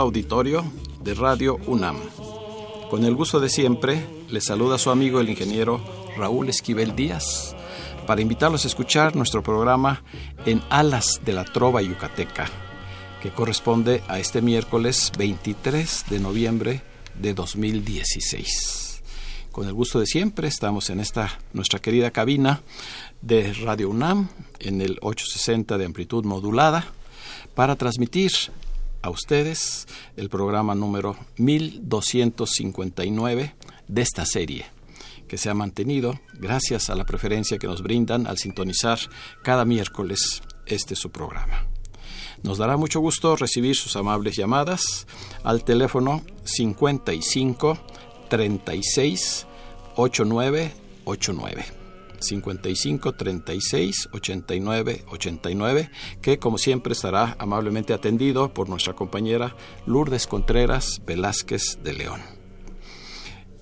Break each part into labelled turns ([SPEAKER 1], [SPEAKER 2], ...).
[SPEAKER 1] Auditorio de Radio UNAM. Con el gusto de siempre, le saluda su amigo el ingeniero Raúl Esquivel Díaz para invitarlos a escuchar nuestro programa En Alas de la Trova Yucateca, que corresponde a este miércoles 23 de noviembre de 2016. Con el gusto de siempre, estamos en esta nuestra querida cabina de Radio UNAM en el 860 de amplitud modulada para transmitir a ustedes el programa número 1259 de esta serie, que se ha mantenido gracias a la preferencia que nos brindan al sintonizar cada miércoles este su programa. Nos dará mucho gusto recibir sus amables llamadas al teléfono 55 36 8989 55 36 89 89, que como siempre estará amablemente atendido por nuestra compañera Lourdes Contreras Velázquez de León.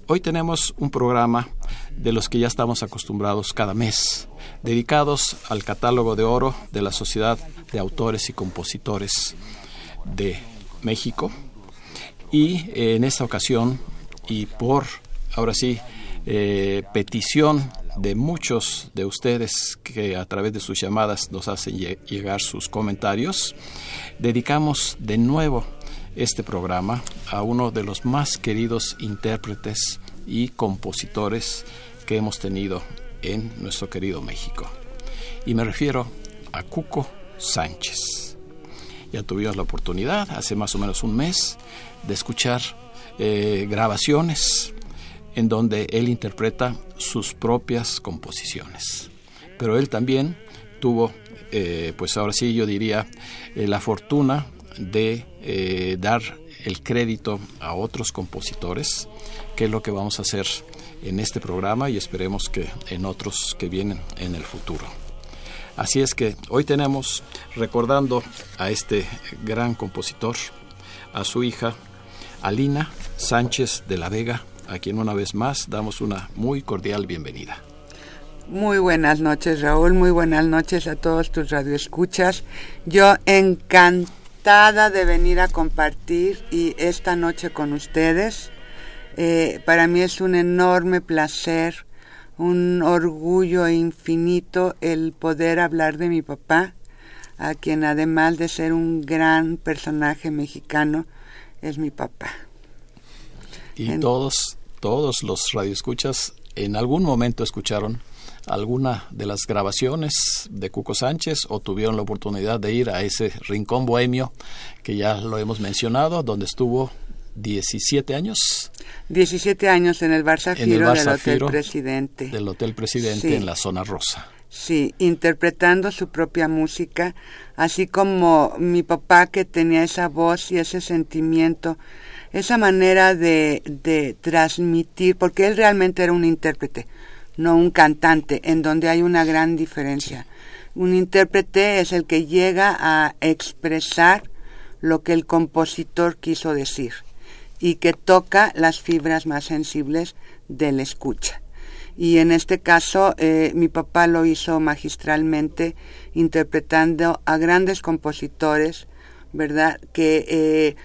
[SPEAKER 1] Hoy tenemos un programa de los que ya estamos acostumbrados cada mes, dedicados al catálogo de oro de la Sociedad de Autores y Compositores de México. Y en esta ocasión, y por, ahora sí, eh, petición de muchos de ustedes que a través de sus llamadas nos hacen llegar sus comentarios, dedicamos de nuevo este programa a uno de los más queridos intérpretes y compositores que hemos tenido en nuestro querido México. Y me refiero a Cuco Sánchez. Ya tuvimos la oportunidad hace más o menos un mes de escuchar eh, grabaciones en donde él interpreta sus propias composiciones. Pero él también tuvo, eh, pues ahora sí yo diría, eh, la fortuna de eh, dar el crédito a otros compositores, que es lo que vamos a hacer en este programa y esperemos que en otros que vienen en el futuro. Así es que hoy tenemos, recordando a este gran compositor, a su hija Alina Sánchez de la Vega, a quien una vez más damos una muy cordial bienvenida.
[SPEAKER 2] Muy buenas noches, Raúl. Muy buenas noches a todos tus radioescuchas. Yo encantada de venir a compartir y esta noche con ustedes. Eh, para mí es un enorme placer, un orgullo infinito el poder hablar de mi papá, a quien además de ser un gran personaje mexicano, es mi papá.
[SPEAKER 1] Y todos todos los radioescuchas en algún momento escucharon alguna de las grabaciones de Cuco Sánchez o tuvieron la oportunidad de ir a ese rincón bohemio que ya lo hemos mencionado, donde estuvo 17 años.
[SPEAKER 2] 17 años en el Bar Zafiro del Hotel Presidente.
[SPEAKER 1] Del Hotel Presidente en la zona rosa.
[SPEAKER 2] Sí, interpretando su propia música, así como mi papá que tenía esa voz y ese sentimiento esa manera de, de transmitir, porque él realmente era un intérprete, no un cantante, en donde hay una gran diferencia. Un intérprete es el que llega a expresar lo que el compositor quiso decir y que toca las fibras más sensibles del escucha. Y en este caso eh, mi papá lo hizo magistralmente interpretando a grandes compositores, ¿verdad? Que eh,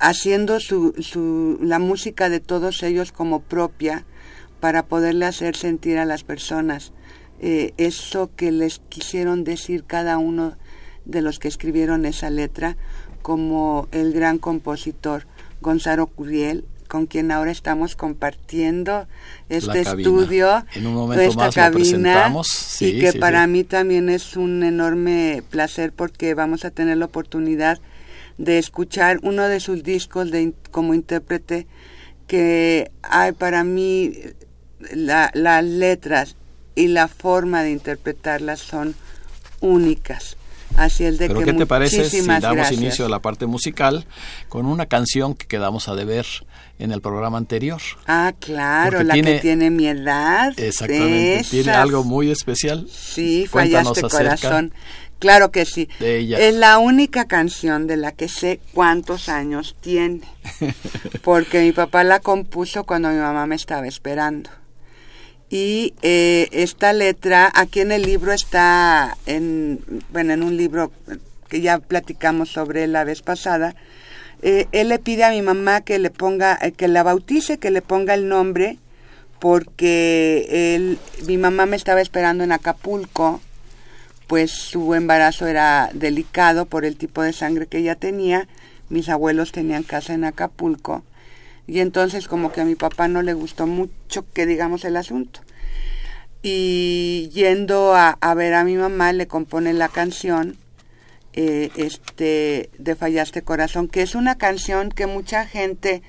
[SPEAKER 2] haciendo su, su, la música de todos ellos como propia para poderle hacer sentir a las personas. Eh, eso que les quisieron decir cada uno de los que escribieron esa letra, como el gran compositor Gonzalo Curiel, con quien ahora estamos compartiendo este estudio,
[SPEAKER 1] en un momento más cabina,
[SPEAKER 2] y que para mí también es un enorme placer porque vamos a tener la oportunidad de escuchar uno de sus discos de, como intérprete que hay para mí las letras y la forma de interpretarlas son únicas. Así es de
[SPEAKER 1] Pero ¿qué te parece si damos inicio a la parte musical con una canción que quedamos a deber en el programa anterior?
[SPEAKER 2] Ah, claro, la que tiene mi edad.
[SPEAKER 1] Exactamente, tiene algo muy especial.
[SPEAKER 2] Sí, fallaste corazón. Claro que sí.
[SPEAKER 1] De ella.
[SPEAKER 2] Es la única canción de la que sé cuántos años tiene. Porque mi papá la compuso cuando mi mamá me estaba esperando. Y eh, esta letra, aquí en el libro está, en, bueno, en un libro que ya platicamos sobre la vez pasada, eh, él le pide a mi mamá que le ponga, eh, que la bautice, que le ponga el nombre, porque él, mi mamá me estaba esperando en Acapulco, pues su embarazo era delicado por el tipo de sangre que ella tenía, mis abuelos tenían casa en Acapulco, y entonces como que a mi papá no le gustó mucho que digamos el asunto. Y yendo a, ver a mi mamá le compone la canción eh, este de Fallaste Corazón, que es una canción que mucha gente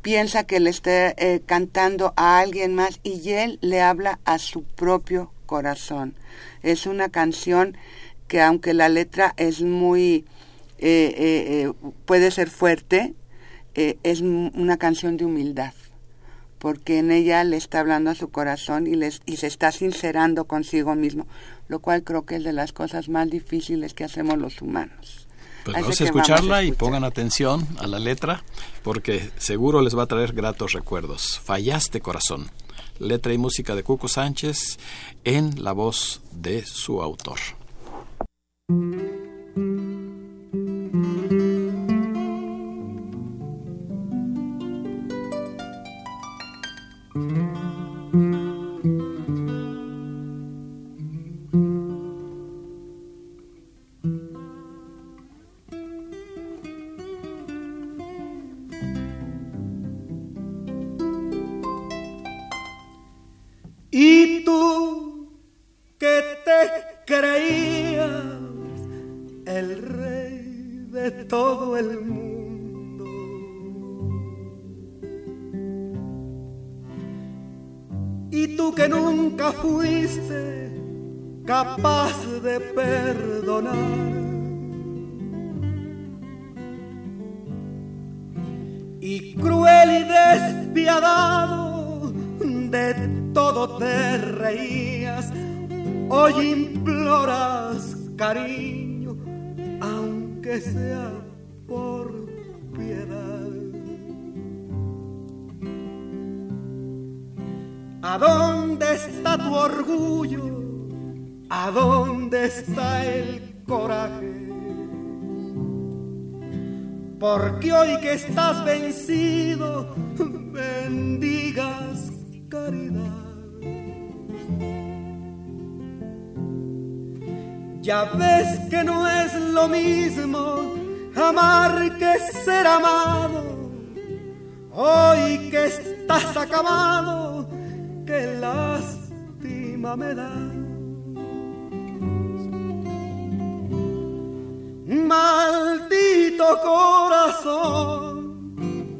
[SPEAKER 2] piensa que le esté eh, cantando a alguien más y él le habla a su propio corazón. Es una canción que aunque la letra es muy, eh, puede ser fuerte, eh, es una canción de humildad, porque en ella le está hablando a su corazón y, les, y se está sincerando consigo mismo, lo cual creo que es de las cosas más difíciles que hacemos los humanos.
[SPEAKER 1] Pues vamos a escucharla y pongan atención a la letra, porque seguro les va a traer gratos recuerdos. Fallaste corazón. Letra y música de Cuco Sánchez en la voz de su autor.
[SPEAKER 3] Que estás vencido, bendigas caridad. Ya ves que no es lo mismo amar que ser amado. Hoy que estás acabado, que lástima me da. Maldito corazón,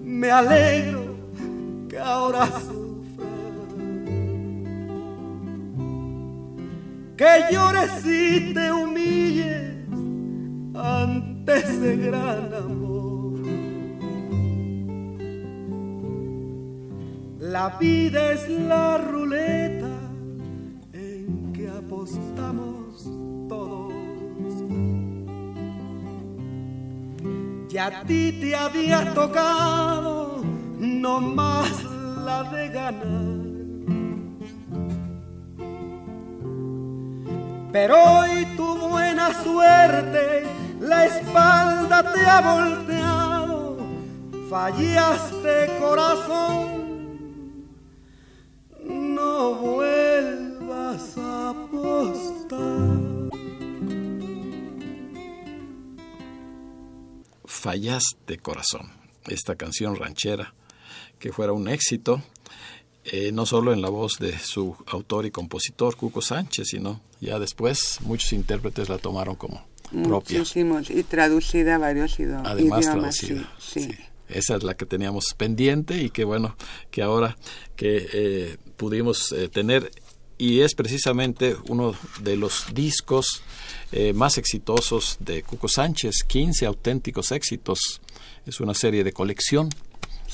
[SPEAKER 3] me alegro que ahora sufra. Que llores y te humilles ante ese gran amor. La vida es la ruleta en que apostamos todos y a ti te había tocado no más la de ganar. Pero hoy tu buena suerte la espalda te ha volteado, fallaste corazón, no vuelvas a apostar.
[SPEAKER 1] Fallaste corazón, esta canción ranchera que fuera un éxito, eh, no solo en la voz de su autor y compositor Cuco Sánchez, sino ya después muchos intérpretes la tomaron como propia.
[SPEAKER 2] Muchísimos, y traducida a varios idiomas.
[SPEAKER 1] Además traducida. Sí, Esa es la que teníamos pendiente y que bueno, que ahora que eh, pudimos eh, tener y es precisamente uno de los discos eh, más exitosos de Cuco Sánchez, 15 auténticos éxitos. Es una serie de colección.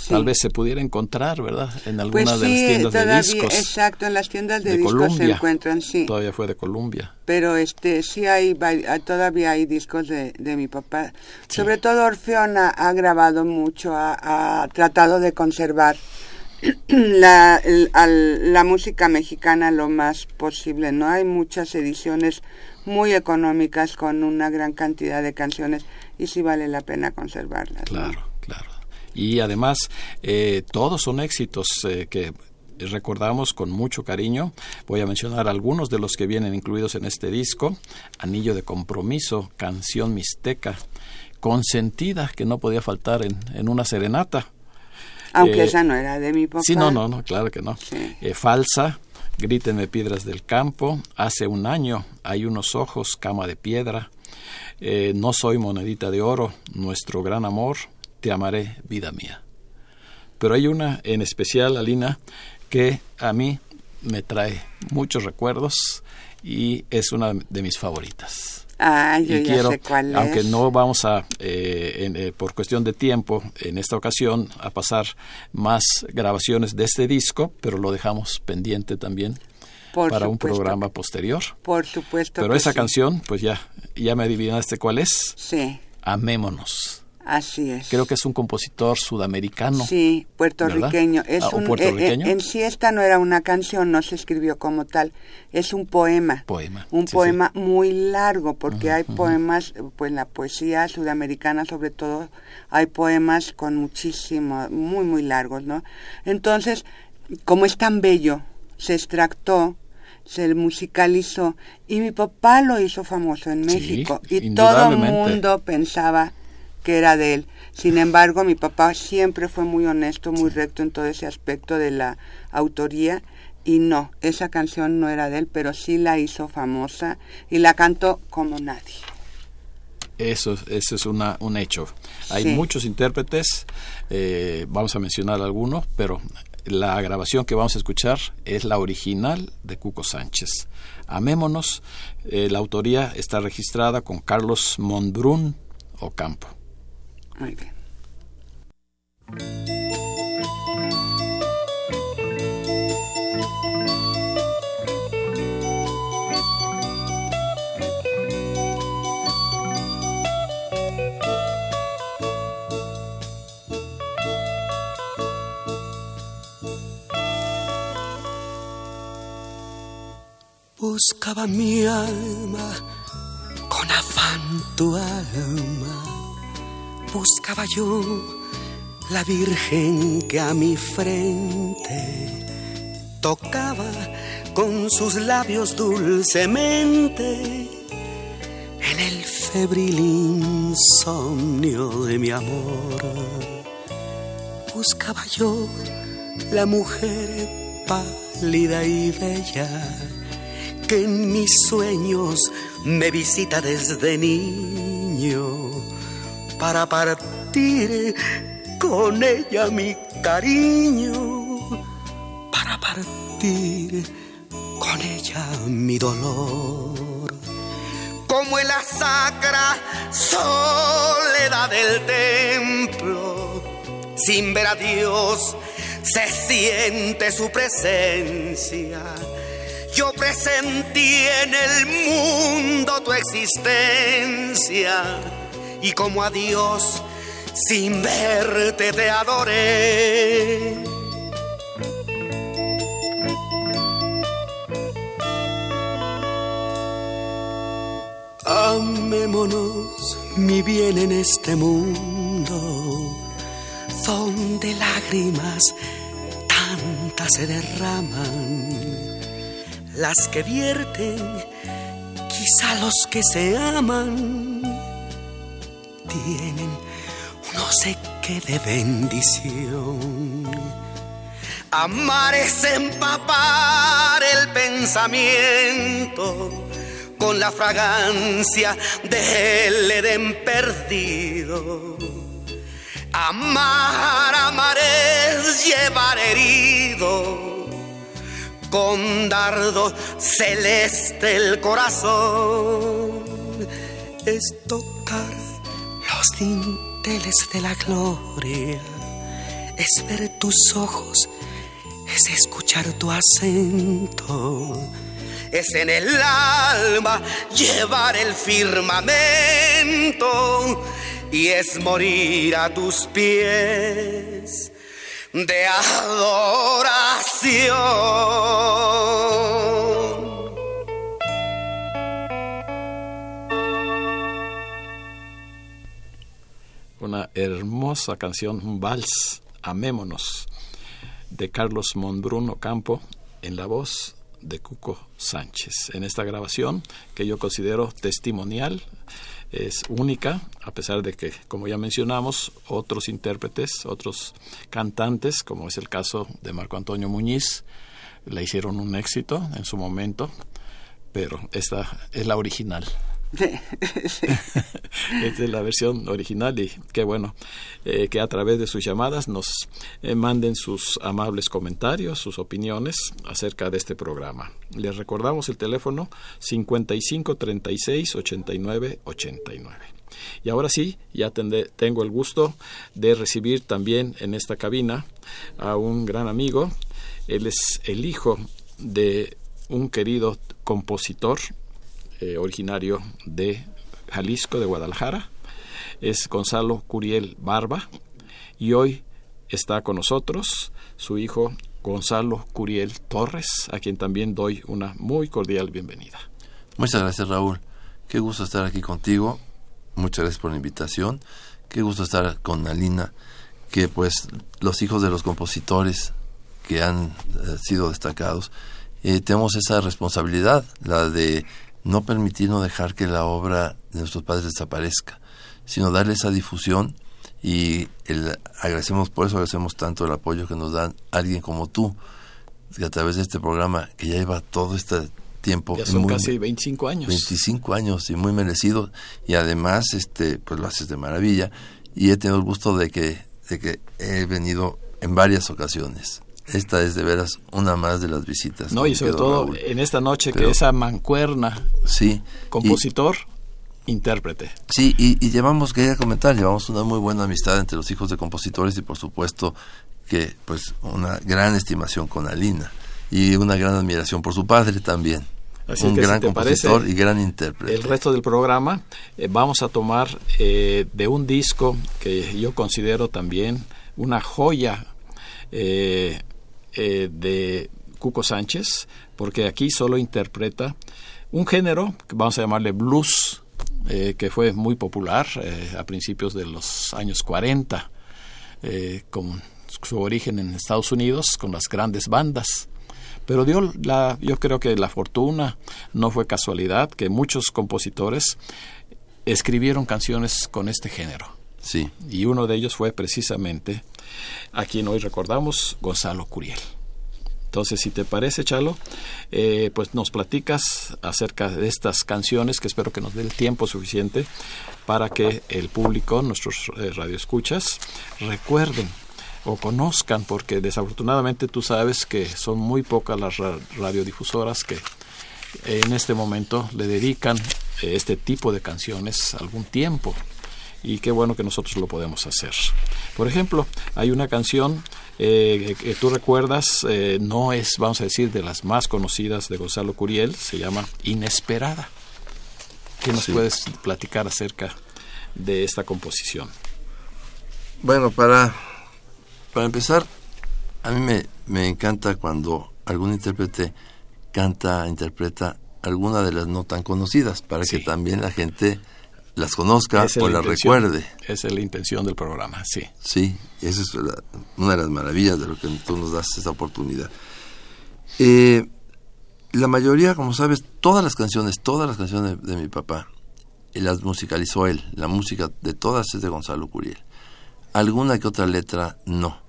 [SPEAKER 1] Tal vez se pudiera encontrar, ¿verdad? En alguna
[SPEAKER 2] pues
[SPEAKER 1] de las tiendas
[SPEAKER 2] todavía,
[SPEAKER 1] de discos.
[SPEAKER 2] Exacto, en las tiendas de,
[SPEAKER 1] de
[SPEAKER 2] discos
[SPEAKER 1] Columbia.
[SPEAKER 2] se encuentran, sí.
[SPEAKER 1] Todavía fue de Columbia.
[SPEAKER 2] Pero este sí hay, ah, todavía hay discos de, de mi papá. Sobre todo Orfeón ha, ha grabado mucho, ha, ha tratado de conservar la, al- la música mexicana lo más posible, ¿no? Hay muchas ediciones muy económicas con una gran cantidad de canciones y sí vale la pena conservarlas. ¿no?
[SPEAKER 1] Claro, claro. Y además, eh, todos son éxitos eh, que recordamos con mucho cariño. Voy a mencionar algunos de los que vienen incluidos en este disco. Anillo de Compromiso, Canción Mixteca, Consentida, que no podía faltar en, en una serenata.
[SPEAKER 2] Aunque
[SPEAKER 1] Eh,
[SPEAKER 2] esa no era de mi papá.
[SPEAKER 1] Sí, no, no, no, claro que no.
[SPEAKER 2] Sí.
[SPEAKER 1] Eh, falsa, Grítenme piedras del campo, Hace un año, Hay unos ojos, Cama de piedra, eh, No soy monedita de oro, Nuestro gran amor, Te amaré, vida mía. Pero hay una en especial, Alina, que a mí me trae muchos recuerdos y es una de mis favoritas
[SPEAKER 2] Ah, yo
[SPEAKER 1] y
[SPEAKER 2] ya
[SPEAKER 1] quiero,
[SPEAKER 2] sé cuál es.
[SPEAKER 1] aunque no vamos a, eh, en, eh, por cuestión de tiempo, en esta ocasión, a pasar más grabaciones de este disco, pero lo dejamos pendiente también
[SPEAKER 2] Por
[SPEAKER 1] para un programa posterior.
[SPEAKER 2] Por supuesto.
[SPEAKER 1] Pero esa
[SPEAKER 2] sí.
[SPEAKER 1] canción, pues ya, ya me adivinaste cuál es.
[SPEAKER 2] Sí,
[SPEAKER 1] Amémonos.
[SPEAKER 2] Así es.
[SPEAKER 1] Creo que es un compositor sudamericano.
[SPEAKER 2] Sí, puertorriqueño.
[SPEAKER 1] ¿verdad?
[SPEAKER 2] Es
[SPEAKER 1] Ah, ¿un
[SPEAKER 2] un,
[SPEAKER 1] puertorriqueño?
[SPEAKER 2] eh, eh, en sí esta no era una canción, no se escribió como tal. Es un poema.
[SPEAKER 1] Poema,
[SPEAKER 2] Un
[SPEAKER 1] sí,
[SPEAKER 2] poema muy largo, porque hay poemas, eh, pues la poesía sudamericana sobre todo, hay poemas con muchísimo, muy, muy largos, ¿no? Entonces, como es tan bello, se extractó, se musicalizó y mi papá lo hizo famoso en
[SPEAKER 1] Sí,
[SPEAKER 2] México y todo el mundo pensaba que era de él. Sin embargo, mi papá siempre fue muy honesto, muy recto en todo ese aspecto de la autoría y no, esa canción no era de él, pero sí la hizo famosa y la cantó como nadie.
[SPEAKER 1] Eso, eso es una, un hecho. Hay
[SPEAKER 2] Sí.
[SPEAKER 1] muchos intérpretes, eh, vamos a mencionar algunos, pero la grabación que vamos a escuchar es la original de Cuco Sánchez. Amémonos, eh, la autoría está registrada con Carlos Mondrún Ocampo.
[SPEAKER 2] Muy bien.
[SPEAKER 3] Buscaba mi alma con afán tu alma. Buscaba yo la virgen que a mi frente tocaba con sus labios dulcemente en el febril insomnio de mi amor. Buscaba yo la mujer pálida y bella que en mis sueños me visita desde niño para partir con ella mi cariño, para partir con ella mi dolor. Como en la sacra soledad del templo, sin ver a Dios, se siente su presencia. Yo presentí en el mundo tu existencia y como a Dios sin verte te adoré. Amémonos, mi bien, en este mundo, donde lágrimas tantas se derraman, las que vierten, quizá los que se aman, tienen unos qué de bendición. Amar es empapar el pensamiento con la fragancia del Edén perdido. Amar, amar es llevar herido con dardo celeste el corazón. Es tocar los de la gloria, es ver tus ojos, es escuchar tu acento es en el alma llevar el firmamento y es morir a tus pies de adoración.
[SPEAKER 1] Una hermosa canción, un vals, Amémonos, de Carlos Monbruno Campo, en la voz de Cuco Sánchez. En esta grabación, que yo considero testimonial, es única, a pesar de que, como ya mencionamos, otros intérpretes, otros cantantes, como es el caso de Marco Antonio Muñiz, la hicieron un éxito en su momento, pero esta es la original. Esta es la versión original y qué bueno eh, que a través de sus llamadas nos eh, manden sus amables comentarios, sus opiniones acerca de este programa. Les recordamos el teléfono 55 36 89 89. Y ahora sí, ya tengo el gusto de recibir también en esta cabina a un gran amigo. Él es el hijo de un querido compositor eh, originario de Jalisco, de Guadalajara. Es Gonzalo Curiel Barba y hoy está con nosotros su hijo Gonzalo Curiel Torres, a quien también doy una muy cordial bienvenida.
[SPEAKER 4] Muchas gracias Raúl, qué gusto estar aquí contigo, muchas gracias por la invitación, qué gusto estar con Alina, que pues los hijos de los compositores que han eh, sido destacados, eh, tenemos esa responsabilidad, la de no permitir, no dejar que la obra de nuestros padres desaparezca, sino darle esa difusión y el, agradecemos, por eso agradecemos tanto el apoyo que nos dan alguien como tú, que a través de este programa que ya lleva todo este tiempo.
[SPEAKER 1] Ya son casi 25 años.
[SPEAKER 4] 25 años y muy merecido y además este pues lo haces de maravilla y he tenido el gusto de que, de que he venido en varias ocasiones esta es de veras una más de las visitas.
[SPEAKER 1] No, y sobre todo en esta noche que esa mancuerna,
[SPEAKER 4] sí,
[SPEAKER 1] compositor, intérprete.
[SPEAKER 4] Sí, y, y, llevamos, quería comentar, llevamos una muy buena amistad entre los hijos de compositores y por supuesto que pues una gran estimación con Alina y una gran admiración por su padre también. un gran compositor y gran intérprete.
[SPEAKER 1] El resto del programa eh, vamos a tomar eh, de un disco que yo considero también una joya eh, eh, de Cuco Sánchez, porque aquí solo interpreta un género, que vamos a llamarle blues, eh, que fue muy popular eh, a principios de los años 40, con su origen en Estados Unidos, con las grandes bandas. Pero dio la, yo creo que la fortuna no fue casualidad, que muchos compositores escribieron canciones con este género.
[SPEAKER 4] Sí.
[SPEAKER 1] Y uno de ellos fue precisamente a quien hoy recordamos, Gonzalo Curiel. Entonces, si te parece, Chalo, eh, pues nos platicas acerca de estas canciones que espero que nos dé el tiempo suficiente para que el público, nuestros eh, radioescuchas, recuerden o conozcan, porque desafortunadamente tú sabes que son muy pocas las radiodifusoras que en este momento le dedican eh, este tipo de canciones algún tiempo y qué bueno que nosotros lo podemos hacer. Por ejemplo, hay una canción eh, que tú recuerdas, eh, no es, vamos a decir, de las más conocidas de Gonzalo Curiel, se llama Inesperada. ¿Qué nos puedes platicar acerca de esta composición?
[SPEAKER 4] Bueno, para, para empezar, a mí me, me encanta cuando algún intérprete canta, interpreta alguna de las no tan conocidas, para que también la gente las conozca o las recuerde.
[SPEAKER 1] Esa es la intención del programa, sí.
[SPEAKER 4] Sí, esa es una de las maravillas de lo que tú nos das esta oportunidad. Eh, la mayoría, como sabes, todas las canciones, todas las canciones de, mi papá, las musicalizó él. La música de todas es de Gonzalo Curiel. alguna que otra letra no.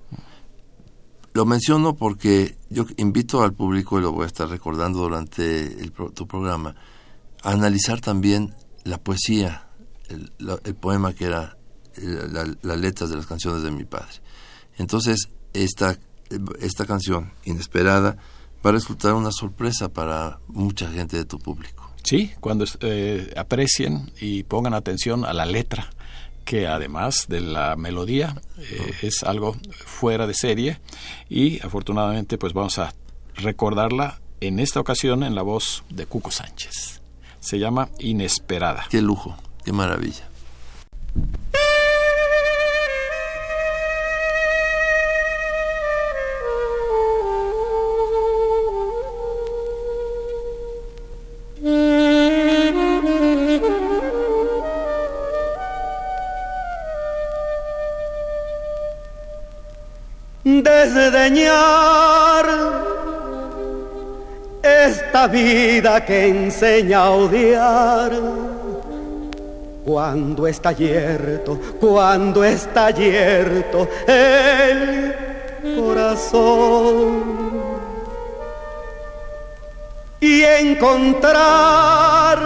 [SPEAKER 4] Lo menciono porque yo invito al público, y lo voy a estar recordando durante tu programa, a analizar también la poesía, el, poema que era las letras de las canciones de mi padre. Entonces, esta, esta canción, inesperada, va a resultar una sorpresa para mucha gente de tu público.
[SPEAKER 1] Sí, cuando eh, aprecien y pongan atención a la letra que además de la melodía eh, es algo fuera de serie y afortunadamente pues vamos a recordarla en esta ocasión en la voz de Cuco Sánchez. Se llama Inesperada.
[SPEAKER 4] Qué lujo, qué maravilla.
[SPEAKER 3] desdeñar esta vida que enseña a odiar. Cuando está yerto, cuando está yerto el corazón. Y encontrar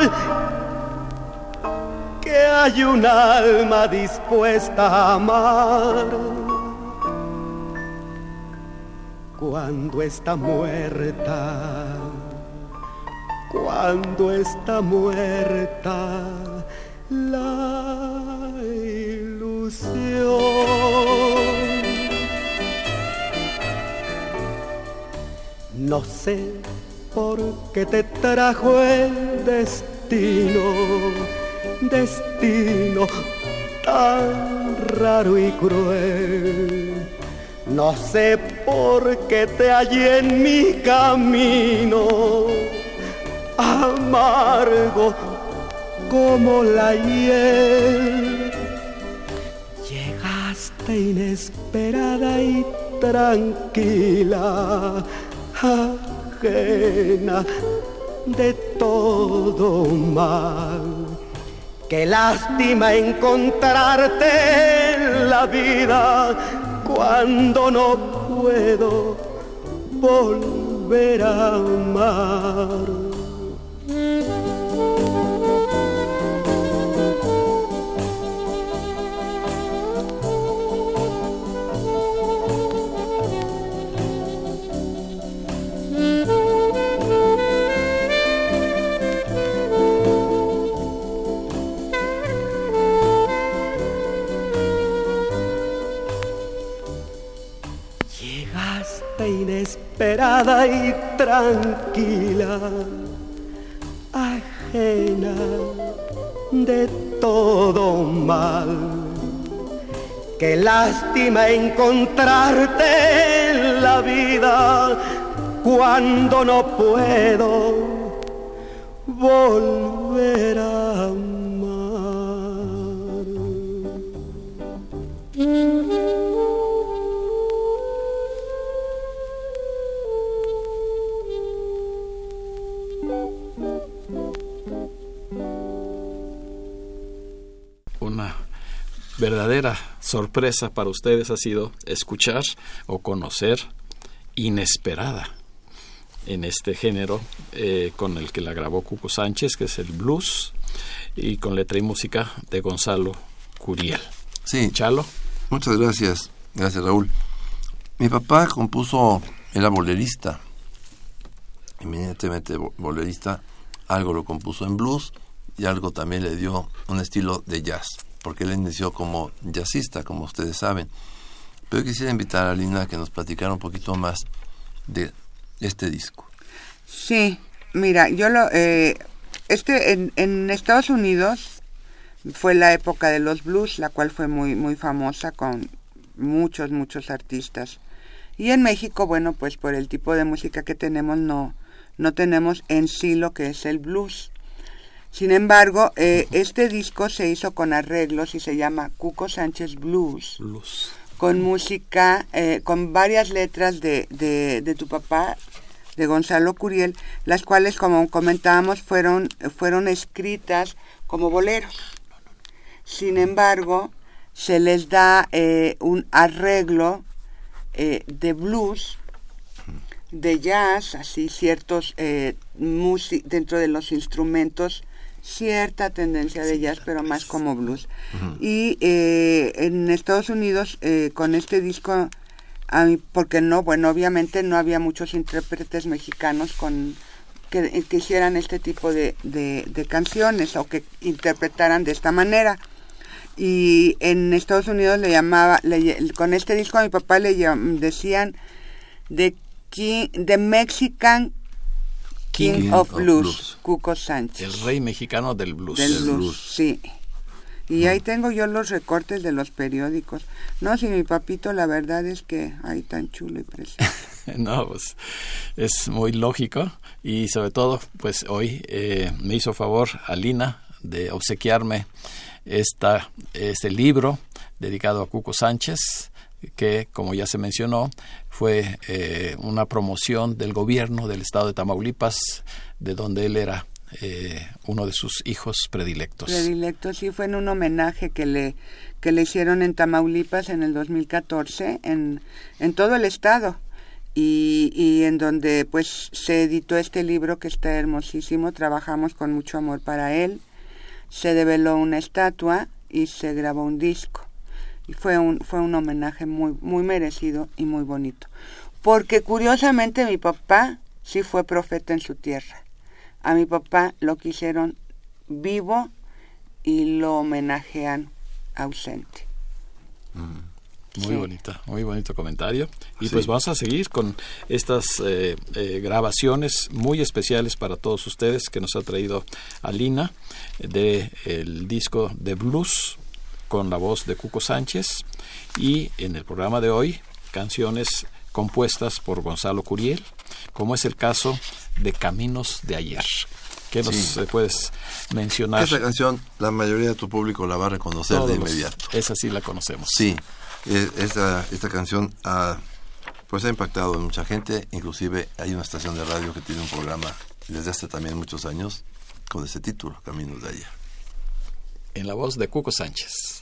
[SPEAKER 3] que hay un alma dispuesta a amar cuando está muerta, cuando está muerta la ilusión. No sé por qué te trajo el destino, destino tan raro y cruel no sé por qué te hallé en mi camino, amargo como la hiel. Llegaste inesperada y tranquila, ajena de todo mal. Qué lástima encontrarte en la vida cuando no puedo volver a amar. Esperada y tranquila, ajena de todo mal. Qué lástima encontrarte en la vida cuando no puedo volver a amar.
[SPEAKER 1] Verdadera sorpresa para ustedes ha sido escuchar o conocer Inesperada en este género eh, con el que la grabó Cuco Sánchez, que es el blues, y con letra y música de Gonzalo Curiel.
[SPEAKER 4] Sí.
[SPEAKER 1] Chalo.
[SPEAKER 4] Muchas gracias. Gracias, Raúl. Mi papá compuso, era bolerista, eminentemente bolerista, algo lo compuso en blues y algo también le dio un estilo de jazz porque él inició como jazzista, como ustedes saben. Pero quisiera invitar a Lina a que nos platicara un poquito más de este disco.
[SPEAKER 2] Sí, mira, yo lo... Eh, este, en, en Estados Unidos fue la época de los blues, la cual fue muy, muy famosa con muchos, muchos artistas. Y en México, bueno, pues por el tipo de música que tenemos, no, no tenemos en sí lo que es el blues. Sin embargo, eh, este disco se hizo con arreglos y se llama Cuco Sánchez Blues. Con música, eh, con varias letras de, de, tu papá, de Gonzalo Curiel, las cuales, como comentábamos, fueron, fueron escritas como boleros. Sin embargo, se les da eh, un arreglo de blues, de jazz, así ciertos eh, dentro de los instrumentos cierta tendencia de jazz, pero más como blues. Y eh, en Estados Unidos, eh, con este disco, porque no, bueno, obviamente no había muchos intérpretes mexicanos con que, hicieran este tipo de, de, canciones o que interpretaran de esta manera. Y en Estados Unidos le llamaba, con este disco a mi papá le decían de, de Mexican King, of, blues, Cuco Sánchez.
[SPEAKER 1] El rey mexicano del blues.
[SPEAKER 2] Del blues, sí. Y ahí tengo yo los recortes de los periódicos. No, si mi papito, la verdad es que hay tan chulo y precioso.
[SPEAKER 1] no, pues es muy lógico y sobre todo, pues hoy eh, me hizo favor Alina de obsequiarme esta, este libro dedicado a Cuco Sánchez que, como ya se mencionó, fue eh, una promoción del gobierno del estado de Tamaulipas, de donde él era eh, uno de sus hijos predilectos.
[SPEAKER 2] Predilectos, sí, fue en un homenaje que le, que le hicieron en Tamaulipas en el 2014, en, en todo el estado. Y, y, en donde pues se editó este libro que está hermosísimo, trabajamos con mucho amor para él, se develó una estatua y se grabó un disco y fue un, fue un homenaje muy, muy merecido y muy bonito. Porque curiosamente mi papá sí fue profeta en su tierra. A mi papá lo quisieron vivo y lo homenajean ausente.
[SPEAKER 1] Mm, muy bonito, muy bonito comentario. Y pues vamos a seguir con estas eh, eh, grabaciones muy especiales para todos ustedes que nos ha traído Alina de el disco de blues con la voz de Cuco Sánchez y en el programa de hoy canciones compuestas por Gonzalo Curiel, como es el caso de Caminos de ayer. ¿Qué nos eh, puedes mencionar?
[SPEAKER 4] Esa canción la mayoría de tu público la va a reconocer de inmediato.
[SPEAKER 1] Esa sí la conocemos.
[SPEAKER 4] Sí, e, esta, esta canción ha, pues ha impactado en mucha gente, inclusive hay una estación de radio que tiene un programa desde hace también muchos años con ese título, Caminos de ayer
[SPEAKER 1] en la voz de Cuco Sánchez.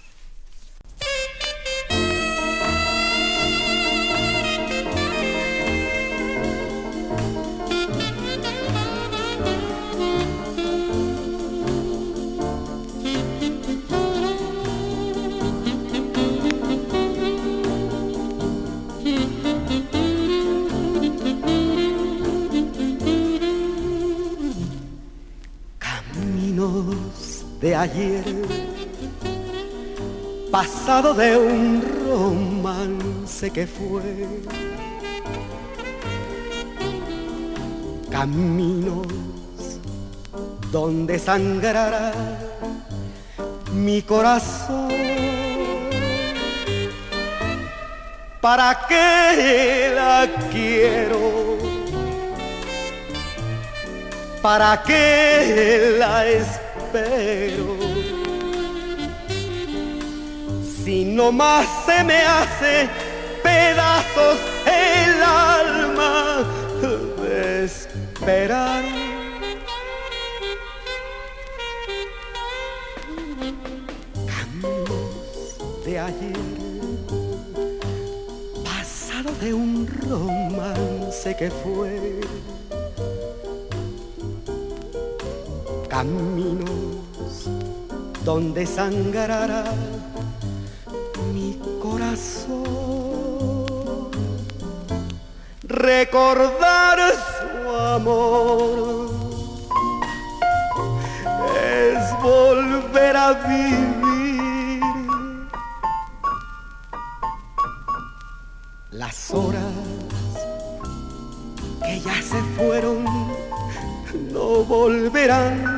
[SPEAKER 3] De ayer, pasado de un romance que fue. Caminos donde sangrará mi corazón. ¿Para qué la quiero? ¿Para qué la espero? Pero si no más se me hace pedazos el alma de esperar. Caminos de ayer, pasado de un romance que fue caminos donde sangrará mi corazón. Recordar su amor es volver a vivir. Las horas que ya se fueron no volverán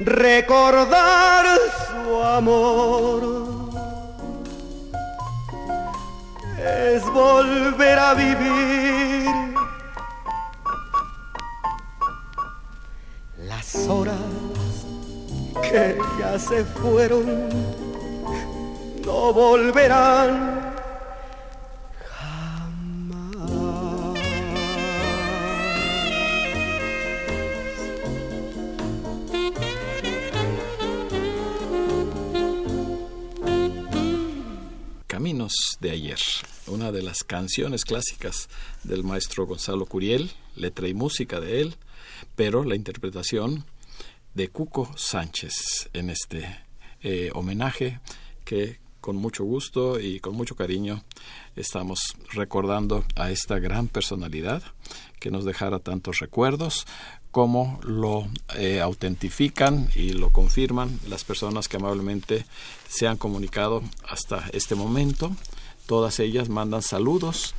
[SPEAKER 3] Recordar fueron no volverán
[SPEAKER 1] de ayer, una de las canciones clásicas del maestro Gonzalo Curiel, letra y música de él, pero la interpretación de Cuco Sánchez en este eh, homenaje que con mucho gusto y con mucho cariño estamos recordando a esta gran personalidad que nos dejara tantos recuerdos como lo eh, autentifican y lo confirman las personas que amablemente se han comunicado hasta este momento. Todas ellas mandan saludos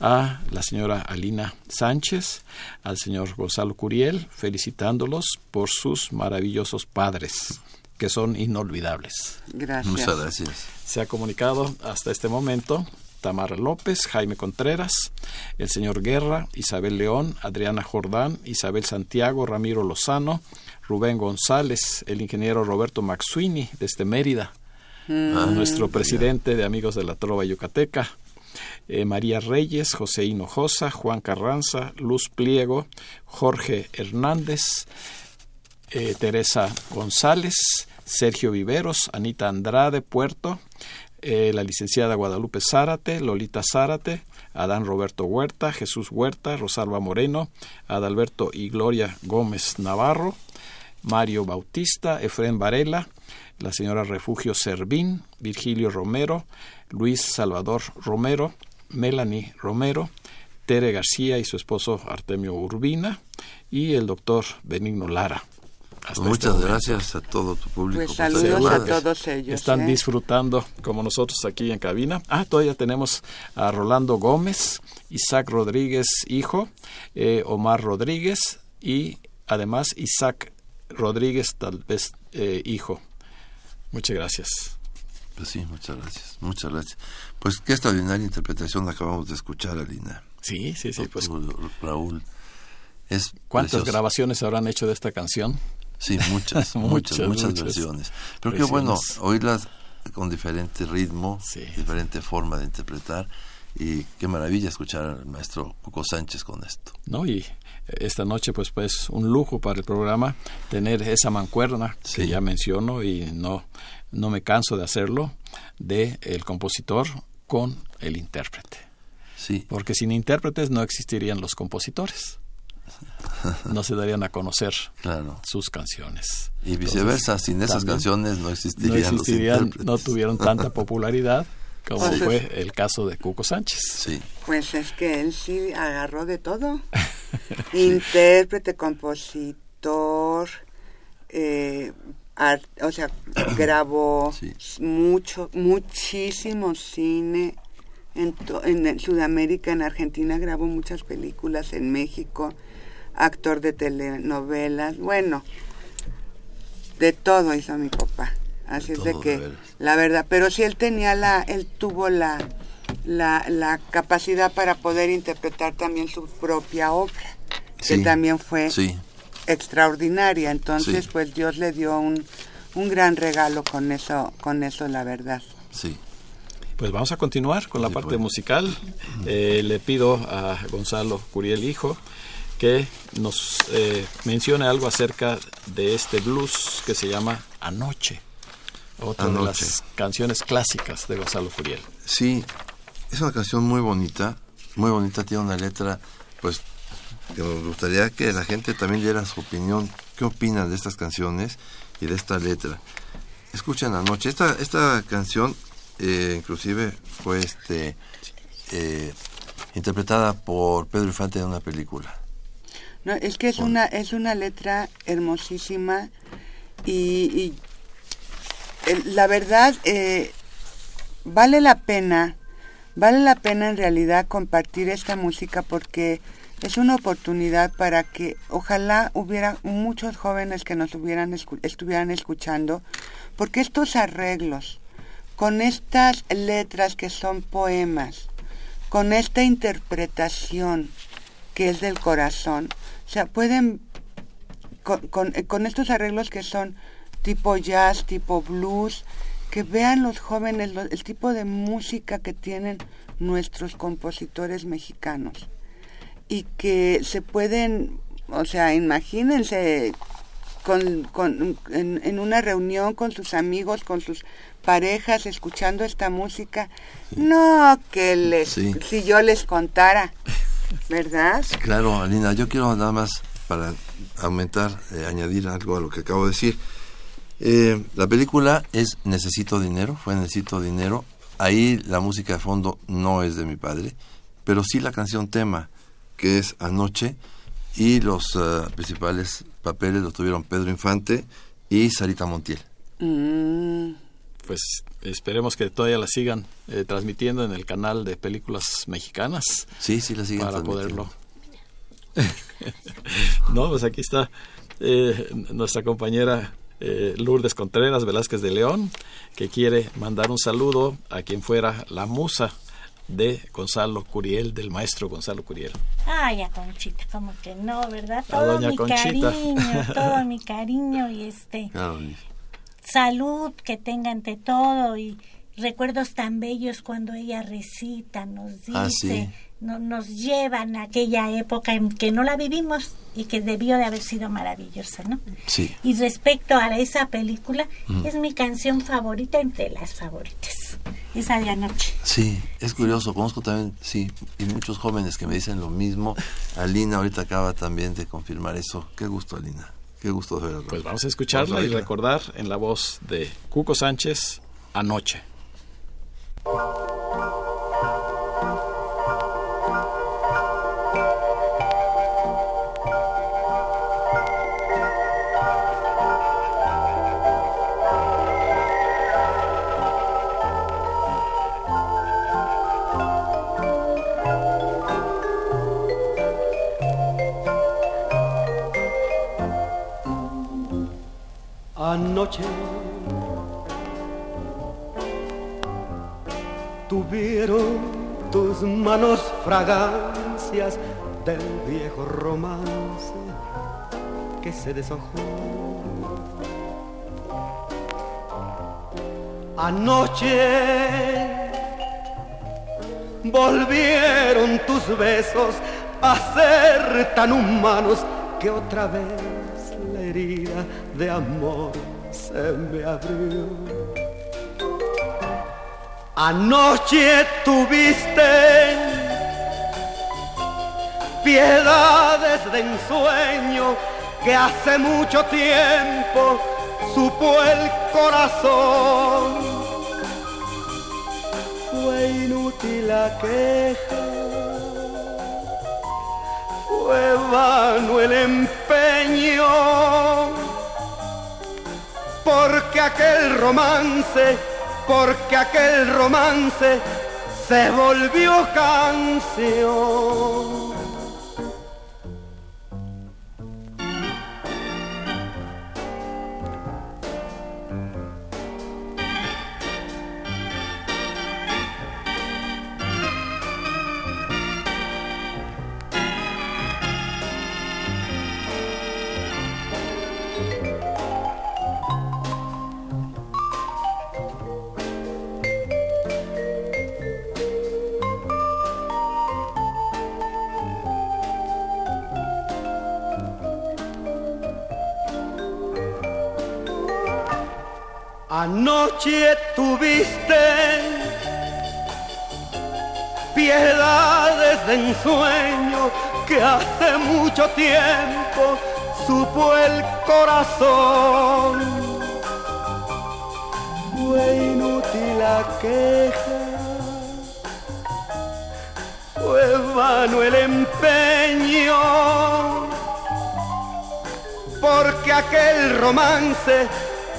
[SPEAKER 1] a la señora Alina Sánchez, al señor Gonzalo Curiel, felicitándolos por sus maravillosos padres, que son inolvidables.
[SPEAKER 2] Gracias.
[SPEAKER 4] Muchas gracias.
[SPEAKER 1] Se ha comunicado hasta este momento Tamara López, Jaime Contreras, el señor Guerra, Isabel León, Adriana Jordán, Isabel Santiago, Ramiro Lozano, Rubén González, el ingeniero Roberto Maxuini desde Mérida, mm. nuestro presidente de Amigos de la Trova Yucateca, eh, María Reyes, José Hinojosa, Juan Carranza, Luz Pliego, Jorge Hernández, eh, Teresa González, Sergio Viveros, Anita Andrade Puerto, eh, la licenciada Guadalupe Zárate, Lolita Zárate, Adán Roberto Huerta, Jesús Huerta, Rosalba Moreno, Adalberto y Gloria Gómez Navarro, Mario Bautista, Efrén Varela, la señora Refugio Servín, Virgilio Romero, Luis Salvador Romero, Melanie Romero, Tere García y su esposo Artemio Urbina y el doctor Benigno Lara.
[SPEAKER 4] Muchas este gracias a todo tu público.
[SPEAKER 2] Pues saludos a todos ellos.
[SPEAKER 1] Están
[SPEAKER 2] ¿eh?
[SPEAKER 1] disfrutando como nosotros aquí en cabina. Ah, todavía tenemos a Rolando Gómez, Isaac Rodríguez, hijo, eh, Omar Rodríguez y además Isaac Rodríguez, tal vez eh, hijo. Muchas gracias.
[SPEAKER 4] Pues sí, muchas gracias. Muchas gracias. Pues qué extraordinaria interpretación acabamos de escuchar, Alina.
[SPEAKER 1] Sí, sí, sí. Pues,
[SPEAKER 4] Raúl. Es
[SPEAKER 1] ¿Cuántas grabaciones habrán hecho de esta canción?
[SPEAKER 4] Sí, muchas, muchas, muchas, versiones. Pero qué bueno oírlas con diferente ritmo, diferente forma de interpretar. Y qué maravilla escuchar al maestro Cuco Sánchez con esto.
[SPEAKER 1] No, y esta noche pues pues un lujo para el programa tener esa mancuerna que ya menciono y no no me canso de hacerlo de el compositor con el intérprete.
[SPEAKER 4] Sí.
[SPEAKER 1] Porque sin intérpretes no existirían los compositores no se darían a conocer sus canciones.
[SPEAKER 4] Y viceversa, sin esas canciones no existirían,
[SPEAKER 1] no, tuvieron tanta popularidad como fue el caso de Cuco Sánchez.
[SPEAKER 4] Sí.
[SPEAKER 2] Pues es que él sí agarró de todo. Intérprete, compositor, eh, o sea, grabó mucho, muchísimo cine. En, en Sudamérica, en Argentina grabó muchas películas, en México actor de telenovelas, bueno, de todo hizo mi papá. Así es de que, la verdad, pero si él tenía la, él tuvo la, la, la capacidad para poder interpretar también su propia obra, que también fue extraordinaria. Entonces, pues Dios le dio un, un gran regalo con eso, con eso, la verdad.
[SPEAKER 4] Sí.
[SPEAKER 1] Pues vamos a continuar con la parte pues. musical. Eh, le pido a Gonzalo Curiel Hijo que nos eh, mencione algo acerca de este blues que se llama Anoche, otra de las canciones clásicas de Gonzalo Furiel.
[SPEAKER 4] Sí, es una canción muy bonita, muy bonita, tiene una letra, pues, que nos gustaría que la gente también diera su opinión, qué opinan de estas canciones y de esta letra. Escuchen Anoche, esta, esta canción eh, inclusive fue este, eh, interpretada por Pedro Infante en una película.
[SPEAKER 2] No, es que es una, es una letra hermosísima y, la verdad eh, vale la pena, vale la pena en realidad compartir esta música porque es una oportunidad para que ojalá hubiera muchos jóvenes que nos hubieran estuvieran escuchando, porque estos arreglos con estas letras que son poemas, con esta interpretación que es del corazón, sea, pueden, con, con estos arreglos que son tipo jazz, tipo blues, que vean los jóvenes el tipo de música que tienen nuestros compositores mexicanos. Y que se pueden, o sea, imagínense con, con, en, una reunión con sus amigos, con sus parejas, escuchando esta música. No, que les, si yo les contara, ¿verdad?
[SPEAKER 4] Claro, Alina, yo quiero nada más para aumentar, eh, añadir algo a lo que acabo de decir. Eh, la película es Necesito Dinero, fue Necesito Dinero. Ahí la música de fondo no es de mi padre, pero sí la canción tema, que es Anoche, y los eh, principales papeles los tuvieron Pedro Infante y Sarita Montiel.
[SPEAKER 1] Mm. Pues esperemos que todavía la sigan eh, transmitiendo en el canal de películas mexicanas.
[SPEAKER 4] Sí, sí, la siguen
[SPEAKER 1] Para poderlo. no, pues aquí está nuestra compañera eh, Lourdes Contreras Velázquez de León, que quiere mandar un saludo a quien fuera la musa de Gonzalo Curiel, del maestro Gonzalo Curiel.
[SPEAKER 5] Ay, a Conchita, como que no, ¿verdad? Todo mi cariño, todo mi cariño y este... Salud que tenga ante todo y recuerdos tan bellos cuando ella recita, nos ah, dice, no, nos llevan a aquella época en que no la vivimos y que debió de haber sido maravillosa, ¿no?
[SPEAKER 4] Sí.
[SPEAKER 5] Y respecto a esa película, es mi canción favorita entre las favoritas, esa de anoche.
[SPEAKER 4] Sí, es curioso, conozco también, sí, y muchos jóvenes que me dicen lo mismo. Alina ahorita acaba también de confirmar eso. Qué gusto, Alina. Qué gusto verla.
[SPEAKER 1] Pues vamos a escucharla y recordar en la voz de Cuco Sánchez, Anoche.
[SPEAKER 3] Anoche tuvieron tus manos fragancias del viejo romance que se deshojó. Anoche volvieron tus besos a ser tan humanos que otra vez la herida de amor se me abrió. Anoche tuviste piedades de ensueño que hace mucho tiempo supo el corazón. Fue inútil la queja, fue vano el empeño, porque aquel romance porque aquel romance se volvió canción. Anoche tuviste piedades de ensueño que hace mucho tiempo supo el corazón. Fue inútil la queja, fue vano el empeño, porque aquel romance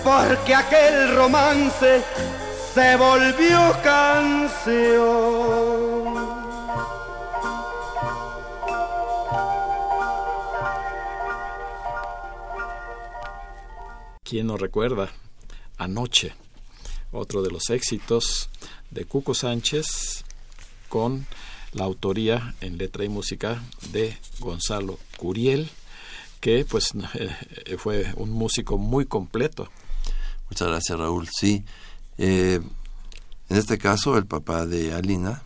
[SPEAKER 3] porque aquel romance se volvió canción.
[SPEAKER 1] ¿Quién nos recuerda? Anoche, otro de los éxitos de Cuco Sánchez con la autoría en letra y música de Gonzalo Curiel, que pues fue un músico muy completo.
[SPEAKER 4] Muchas gracias Raúl. Sí, eh, en este caso el papá de Alina,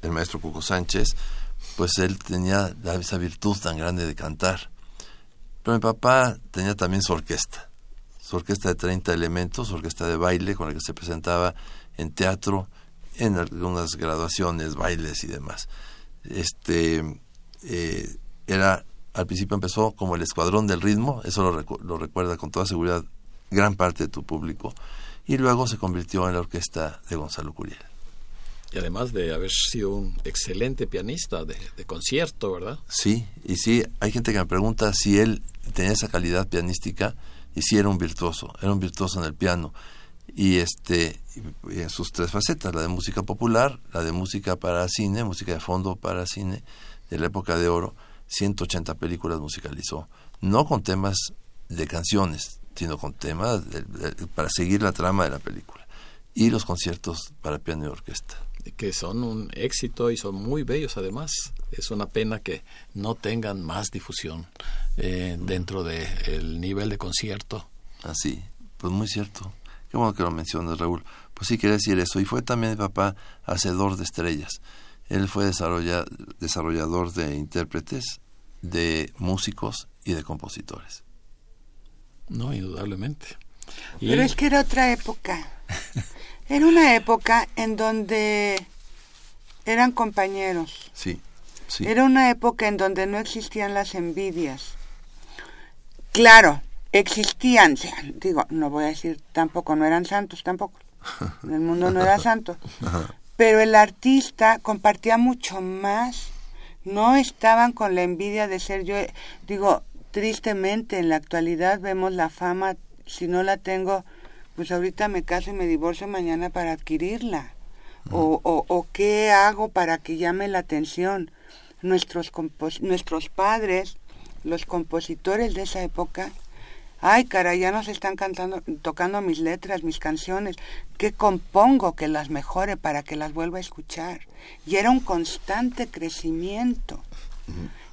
[SPEAKER 4] el maestro Cuco Sánchez, pues él tenía esa virtud tan grande de cantar. Pero mi papá tenía también su orquesta, su orquesta de 30 elementos, su orquesta de baile con la que se presentaba en teatro, en algunas graduaciones, bailes y demás. Este eh, era al principio empezó como el escuadrón del ritmo, eso lo, lo, recuerda con toda seguridad gran parte de tu público, y luego se convirtió en la orquesta de Gonzalo Curiel.
[SPEAKER 1] Y además de haber sido un excelente pianista de, de, concierto, ¿verdad?
[SPEAKER 4] Sí, y sí, hay gente que me pregunta si él tenía esa calidad pianística, y sí era un virtuoso, era un virtuoso en el piano y este en sus tres facetas, la de música popular, la de música para cine, música de fondo para cine, de la época de oro, 180 películas musicalizó, no con temas de canciones, sino con temas para seguir la trama de la película, y los conciertos para piano y orquesta.
[SPEAKER 1] Que son un éxito y son muy bellos además. Es una pena que no tengan más difusión eh, dentro del el nivel de concierto.
[SPEAKER 4] Así, pues muy cierto. Qué bueno que lo mencionas, Raúl. Pues sí, quería decir eso. Y fue también mi papá hacedor de estrellas. Él fue desarrollador de intérpretes, de músicos y de compositores.
[SPEAKER 1] No, indudablemente.
[SPEAKER 2] Pero es que era otra época. Era una época en donde eran compañeros.
[SPEAKER 4] Sí, sí.
[SPEAKER 2] Era una época en donde no existían las envidias. Claro, existían, digo, no voy a decir tampoco, no eran santos tampoco, el mundo no era santo, pero el artista compartía mucho más, no estaban con la envidia de ser yo, digo, tristemente en la actualidad vemos la fama, si no la tengo, pues ahorita me caso y me divorcio mañana para adquirirla, o, o, o qué hago para que llame la atención. Nuestros, nuestros padres, los compositores de esa época, ay, cara, ya nos están cantando, tocando mis letras, mis canciones, ¿qué compongo que las mejore para que las vuelva a escuchar? Y era un constante crecimiento.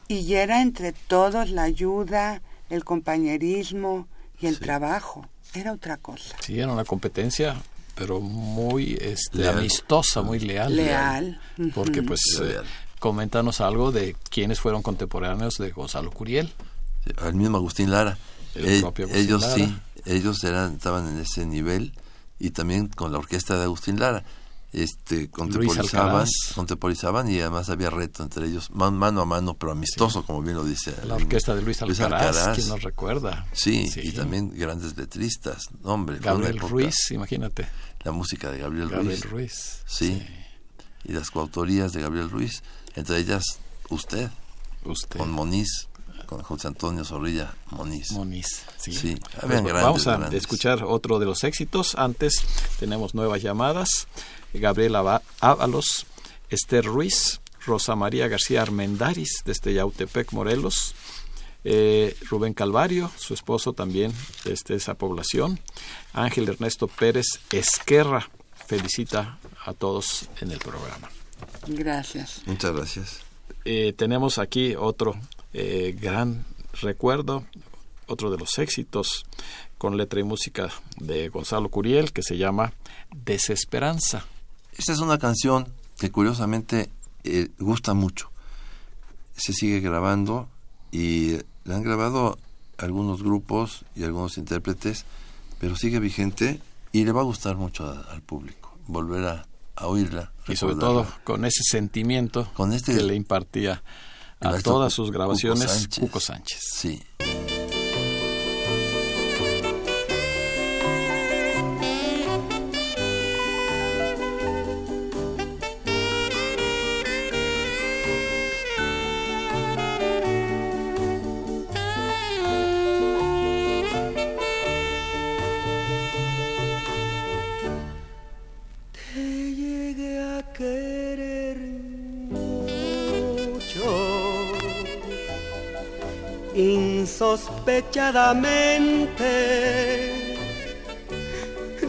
[SPEAKER 2] Y era entre todos la ayuda, el compañerismo y el trabajo. Era otra cosa.
[SPEAKER 1] Sí, era una competencia pero muy este, amistosa, muy leal.
[SPEAKER 2] Leal.
[SPEAKER 1] Porque pues eh, coméntanos algo de quiénes fueron contemporáneos de Gonzalo Curiel.
[SPEAKER 4] El mismo Agustín Lara ellos sí, ellos eran, estaban en ese nivel y también con la orquesta de Agustín Lara. Este, contemporizaban, contemporizaban y además había reto entre ellos, mano a mano, pero amistoso, como bien lo dice.
[SPEAKER 1] La orquesta de Luis Alcaraz, quien nos recuerda.
[SPEAKER 4] Sí, y también grandes letristas, hombre.
[SPEAKER 1] Gabriel Ruiz, imagínate.
[SPEAKER 4] La música de Gabriel,
[SPEAKER 1] Gabriel Ruiz.
[SPEAKER 4] Sí. Y las coautorías de Gabriel Ruiz, entre ellas usted,
[SPEAKER 1] usted.
[SPEAKER 4] con Moniz con José Antonio Zorrilla Moniz.
[SPEAKER 1] Moniz, sí.
[SPEAKER 4] sí
[SPEAKER 1] pues, vamos a escuchar otro de los éxitos. Antes tenemos nuevas llamadas. Gabriela Ábalos, Esther Ruiz, Rosa María García Armendaris, desde Yautepec, Morelos. Eh, Rubén Calvario, su esposo también desde esa población. Ángel Ernesto Pérez Esquerra felicita a todos en el programa.
[SPEAKER 2] Gracias.
[SPEAKER 4] Muchas gracias.
[SPEAKER 1] Eh, tenemos aquí otro eh, gran recuerdo, otro de los éxitos con letra y música de Gonzalo Curiel que se llama Desesperanza.
[SPEAKER 4] Esta es una canción que curiosamente eh, gusta mucho. Se sigue grabando y la han grabado algunos grupos y algunos intérpretes, pero sigue vigente y le va a gustar mucho al público volver a, oírla.
[SPEAKER 1] Y sobre todo con ese sentimiento con este, que le impartía a todas sus grabaciones Cuco Sánchez.
[SPEAKER 4] Sí.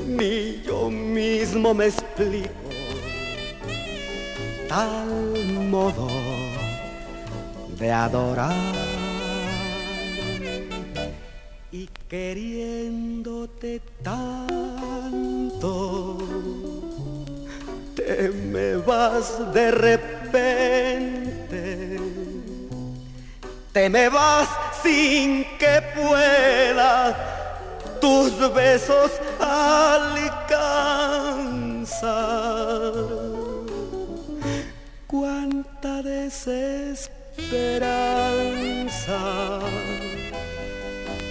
[SPEAKER 3] Ni yo mismo me explico. Tal modo de adorar. Y queriéndote tanto te me vas de repente. Te me vas sin tus besos alcanzar. Cuánta desesperanza,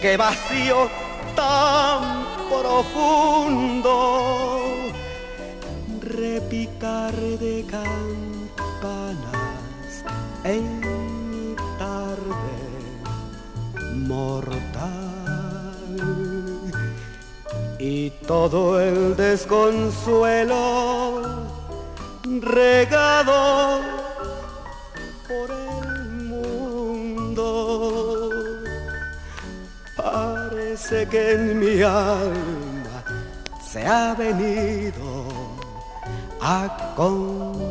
[SPEAKER 3] qué vacío tan profundo, repicar de campanas todo el desconsuelo regado por el mundo. Parece que en mi alma se ha venido a congelar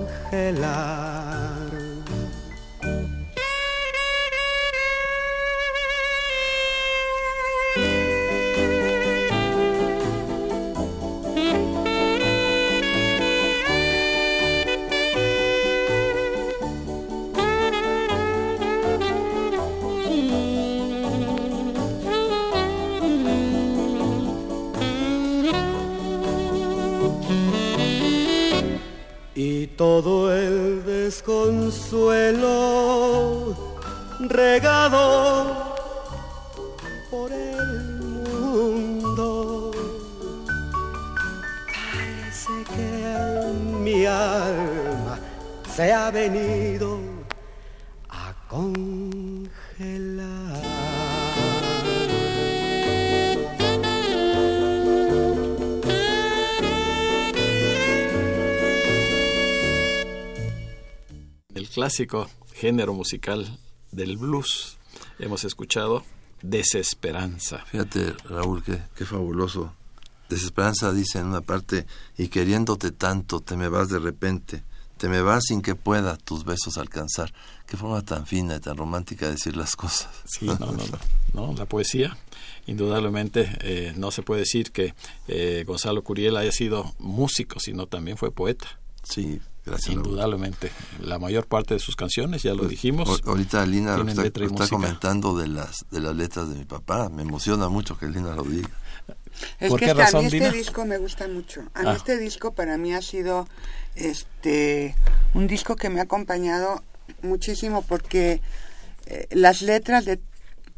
[SPEAKER 3] todo el desconsuelo regado por el mundo. Parece que mi alma se ha venido
[SPEAKER 1] clásico género musical del blues. Hemos escuchado Desesperanza.
[SPEAKER 4] Fíjate, Raúl, qué, qué fabuloso. Desesperanza dice en una parte, y queriéndote tanto, te me vas de repente, te me vas sin que pueda tus besos alcanzar. Qué forma tan fina y tan romántica de decir las cosas.
[SPEAKER 1] Sí, no, no, no. la poesía, indudablemente, eh, no se puede decir que eh, Gonzalo Curiel haya sido músico, sino también fue poeta.
[SPEAKER 4] Sí,
[SPEAKER 1] Indudablemente. La mayor parte de sus canciones, ya lo pues, dijimos.
[SPEAKER 4] ahorita Lina está, comentando de las, de las letras de mi papá. Me emociona mucho que Lina lo diga.
[SPEAKER 2] Es que a mí este disco me gusta mucho. A mí ah. este disco para mí ha sido este un disco que me ha acompañado muchísimo porque eh, las letras de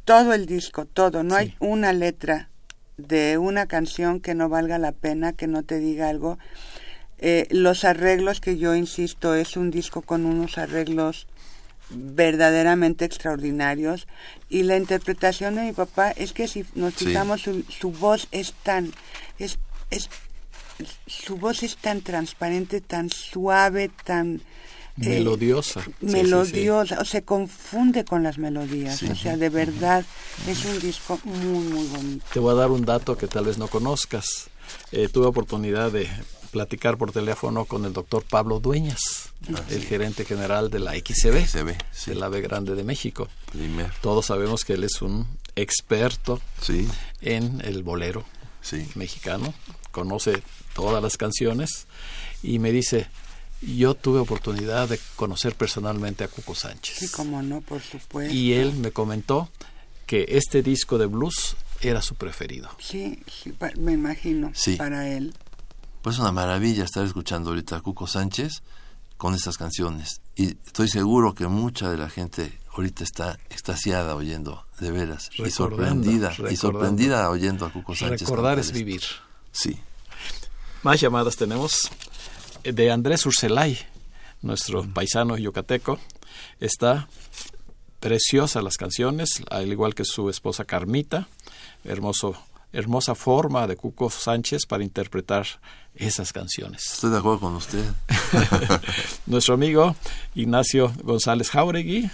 [SPEAKER 2] todo el disco, todo, no hay una letra de una canción que no valga la pena, que no te diga algo. Eh, los arreglos, que yo insisto, es un disco con unos arreglos verdaderamente extraordinarios. Y la interpretación de mi papá es que si nos fijamos su, voz es tan es, es su voz es tan transparente tan suave tan
[SPEAKER 1] eh, melodiosa.
[SPEAKER 2] Melodiosa o se confunde con las melodías o sea de verdad es un disco muy muy bonito.
[SPEAKER 1] Te voy a dar un dato que tal vez no conozcas. Eh, tuve oportunidad de platicar por teléfono con el doctor Pablo Dueñas, el gerente general de la XCB, XCB de la B Grande de México. Todos sabemos que él es un experto en el bolero mexicano, conoce todas las canciones y me dice, yo tuve oportunidad de conocer personalmente a Cuco Sánchez.
[SPEAKER 2] Sí, cómo no, por supuesto.
[SPEAKER 1] Y él me comentó que este disco de blues era su preferido.
[SPEAKER 2] Sí, sí me imagino, para él.
[SPEAKER 4] Pues es una maravilla estar escuchando ahorita a Cuco Sánchez con estas canciones. Y estoy seguro que mucha de la gente ahorita está extasiada oyendo, de veras, y sorprendida, y sorprendida oyendo a Cuco Sánchez.
[SPEAKER 1] Recordar es vivir.
[SPEAKER 4] Sí.
[SPEAKER 1] Más llamadas tenemos de Andrés Urselay, nuestro paisano yucateco. Está preciosa las canciones, al igual que su esposa Carmita. Hermoso hermosa forma de Cuco Sánchez para interpretar esas canciones.
[SPEAKER 4] Estoy de acuerdo con usted.
[SPEAKER 1] Nuestro amigo Ignacio González Jauregui,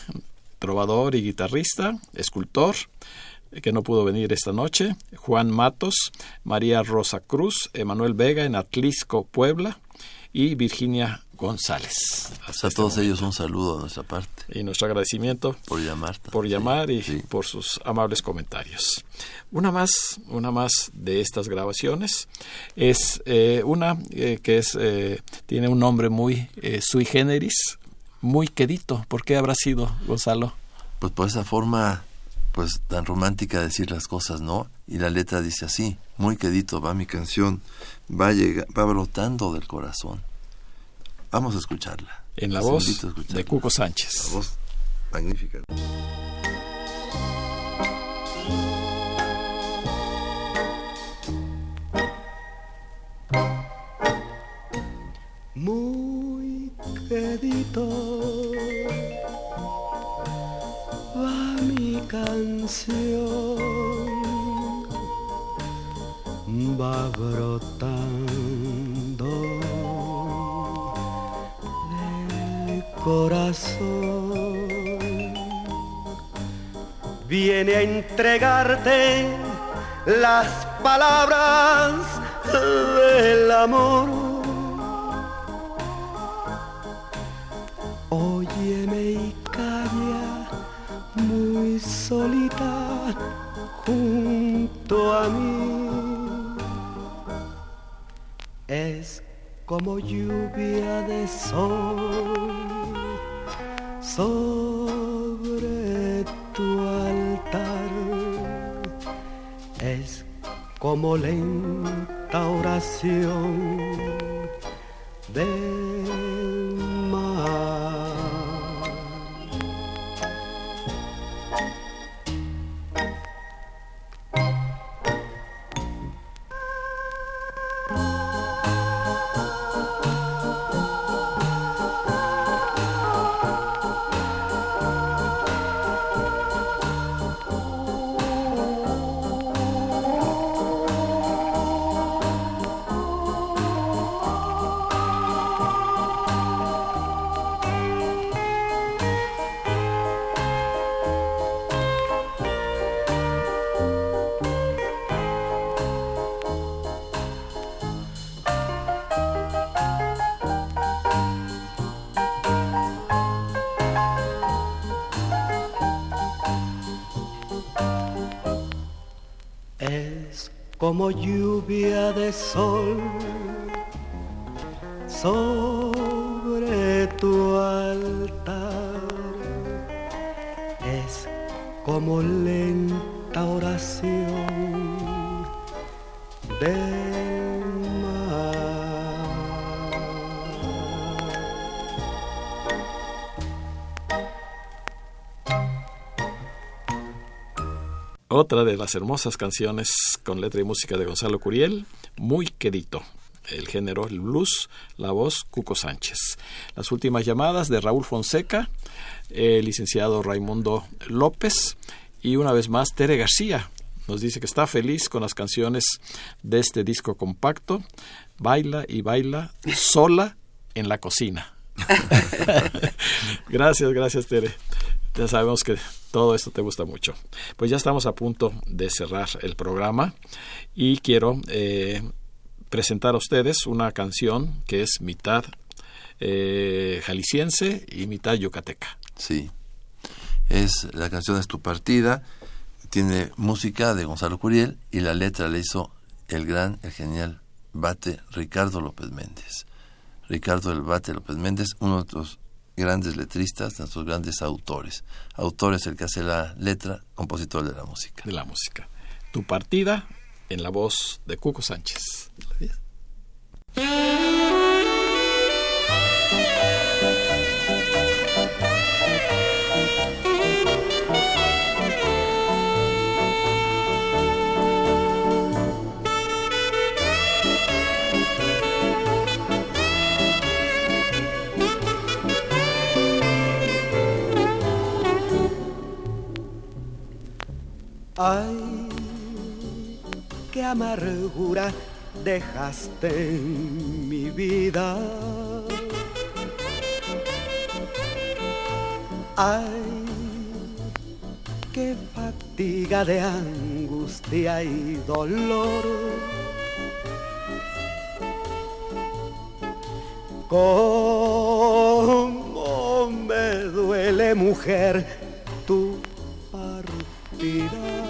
[SPEAKER 1] trovador y guitarrista, escultor, que no pudo venir esta noche, Juan Matos, María Rosa Cruz, Emanuel Vega en Atlisco, Puebla, y Virginia González.
[SPEAKER 4] a este todos ellos un saludo a nuestra parte.
[SPEAKER 1] Y nuestro agradecimiento
[SPEAKER 4] por llamar.
[SPEAKER 1] Por llamar y por sus amables comentarios. Una más, una más de estas grabaciones es eh, una eh, que es eh, tiene un nombre muy sui generis, muy quedito. ¿Por qué habrá sido, Gonzalo?
[SPEAKER 4] Pues por esa forma pues tan romántica de decir las cosas, ¿no? Y la letra dice así, muy quedito va mi canción, va, va brotando del corazón. Vamos a escucharla.
[SPEAKER 1] En la voz de Cuco Sánchez.
[SPEAKER 4] La voz magnífica.
[SPEAKER 3] Muy quedito canción, va brotando corazón viene a entregarte las palabras del amor. Solita junto a mí. Es como lluvia de sol sobre tu altar es como lenta oración del sol sobre tu altar. Es como lenta oración del mar.
[SPEAKER 1] Otra de las hermosas canciones con letra y música de Gonzalo Curiel, muy quedito. El género, el blues, la voz, Cuco Sánchez. Las últimas llamadas de Raúl Fonseca, el licenciado Raimundo López y una vez más Tere García. Nos dice que está feliz con las canciones de este disco compacto. Baila y baila sola en la cocina. gracias, gracias Tere. Ya sabemos que todo esto te gusta mucho. Pues ya estamos a punto de cerrar el programa y quiero eh, presentar a ustedes una canción que es mitad eh, jalisciense y mitad yucateca.
[SPEAKER 4] Sí, es la canción es tu partida, tiene música de Gonzalo Curiel y la letra la hizo el gran, el genial bate Ricardo López Méndez. Ricardo el Bate López Méndez, uno de los grandes letristas, nuestros grandes autores. Autor es el que hace la letra, compositor de la música.
[SPEAKER 1] De la música. Tu partida en la voz de Cuco Sánchez.
[SPEAKER 3] Ay, qué amargura dejaste en mi vida. Ay, qué fatiga de angustia y dolor. Cómo me duele mujer tu partida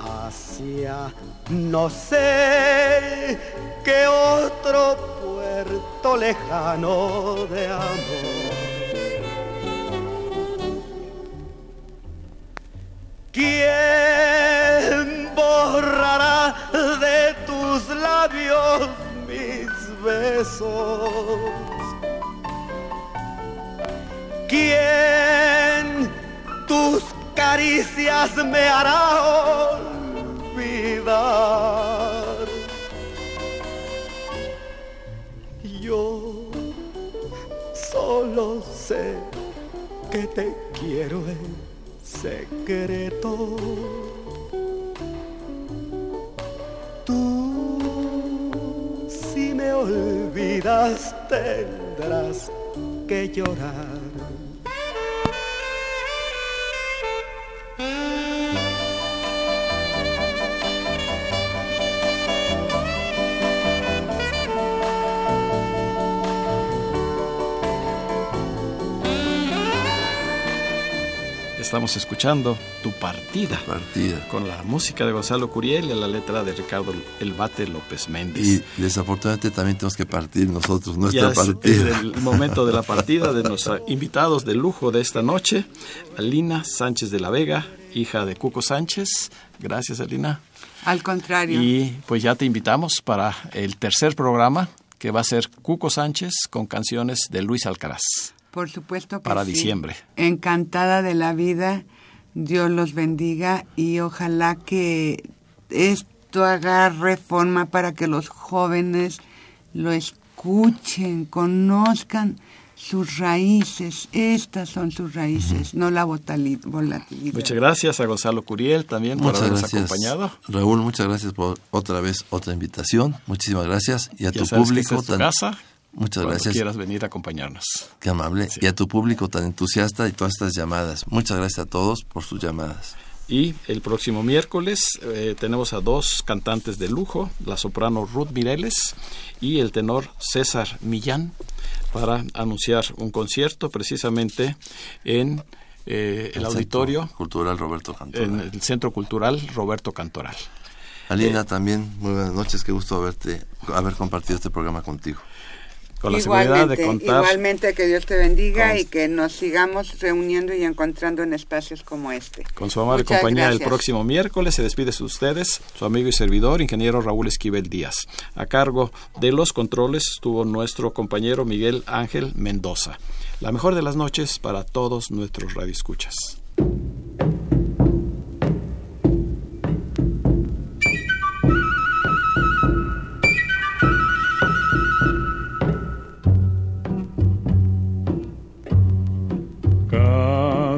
[SPEAKER 3] hacia no sé qué otro puerto lejano de amor. ¿Quién borrará de tus labios mis besos? ¿Quién caricias me hará olvidar? Yo solo sé que te quiero secreto. Tú, si me olvidas, tendrás que llorar.
[SPEAKER 1] Estamos escuchando Tu Partida.
[SPEAKER 4] Partida.
[SPEAKER 1] Con la música de Gonzalo Curiel y la letra de Ricardo El Bate López Méndez.
[SPEAKER 4] Y desafortunadamente también tenemos que partir nosotros, nuestra partida.
[SPEAKER 1] Es el momento de la partida de nuestros invitados de lujo de esta noche. Alina Sánchez de la Vega, hija de Cuco Sánchez. Gracias, Alina.
[SPEAKER 2] Al contrario.
[SPEAKER 1] Y pues ya te invitamos para el tercer programa que va a ser Cuco Sánchez con canciones de Luis Alcaraz.
[SPEAKER 2] Por supuesto que
[SPEAKER 1] Para diciembre.
[SPEAKER 2] Encantada de la vida. Dios los bendiga y ojalá que esto haga reforma para que los jóvenes lo escuchen, conozcan sus raíces. Estas son sus raíces, no la volatilidad.
[SPEAKER 1] Muchas gracias a Gonzalo Curiel también por habernos acompañado.
[SPEAKER 4] Raúl, muchas gracias por otra vez otra invitación. Muchísimas gracias. Y a tu público.
[SPEAKER 1] Que casa.
[SPEAKER 4] Muchas gracias.
[SPEAKER 1] quieras venir a acompañarnos.
[SPEAKER 4] Qué amable. Y a tu público tan entusiasta y todas estas llamadas. Muchas gracias a todos por sus llamadas.
[SPEAKER 1] Y el próximo miércoles eh, tenemos a dos cantantes de lujo, la soprano Ruth Mireles y el tenor César Millán, para anunciar un concierto precisamente en eh, el, auditorio
[SPEAKER 4] cultural Roberto Cantoral.
[SPEAKER 1] En el Centro Cultural Roberto Cantoral.
[SPEAKER 4] Alina, eh, también muy buenas noches, qué gusto haberte, haber compartido este programa contigo
[SPEAKER 1] con la seguridad de contar.
[SPEAKER 2] Igualmente que Dios te bendiga y que nos sigamos reuniendo y encontrando en espacios como este.
[SPEAKER 1] Con su amable compañía el próximo miércoles se despide de ustedes su amigo y servidor, ingeniero Raúl Esquivel Díaz. A cargo de los controles estuvo nuestro compañero Miguel Ángel Mendoza. La mejor de las noches para todos nuestros radioescuchas.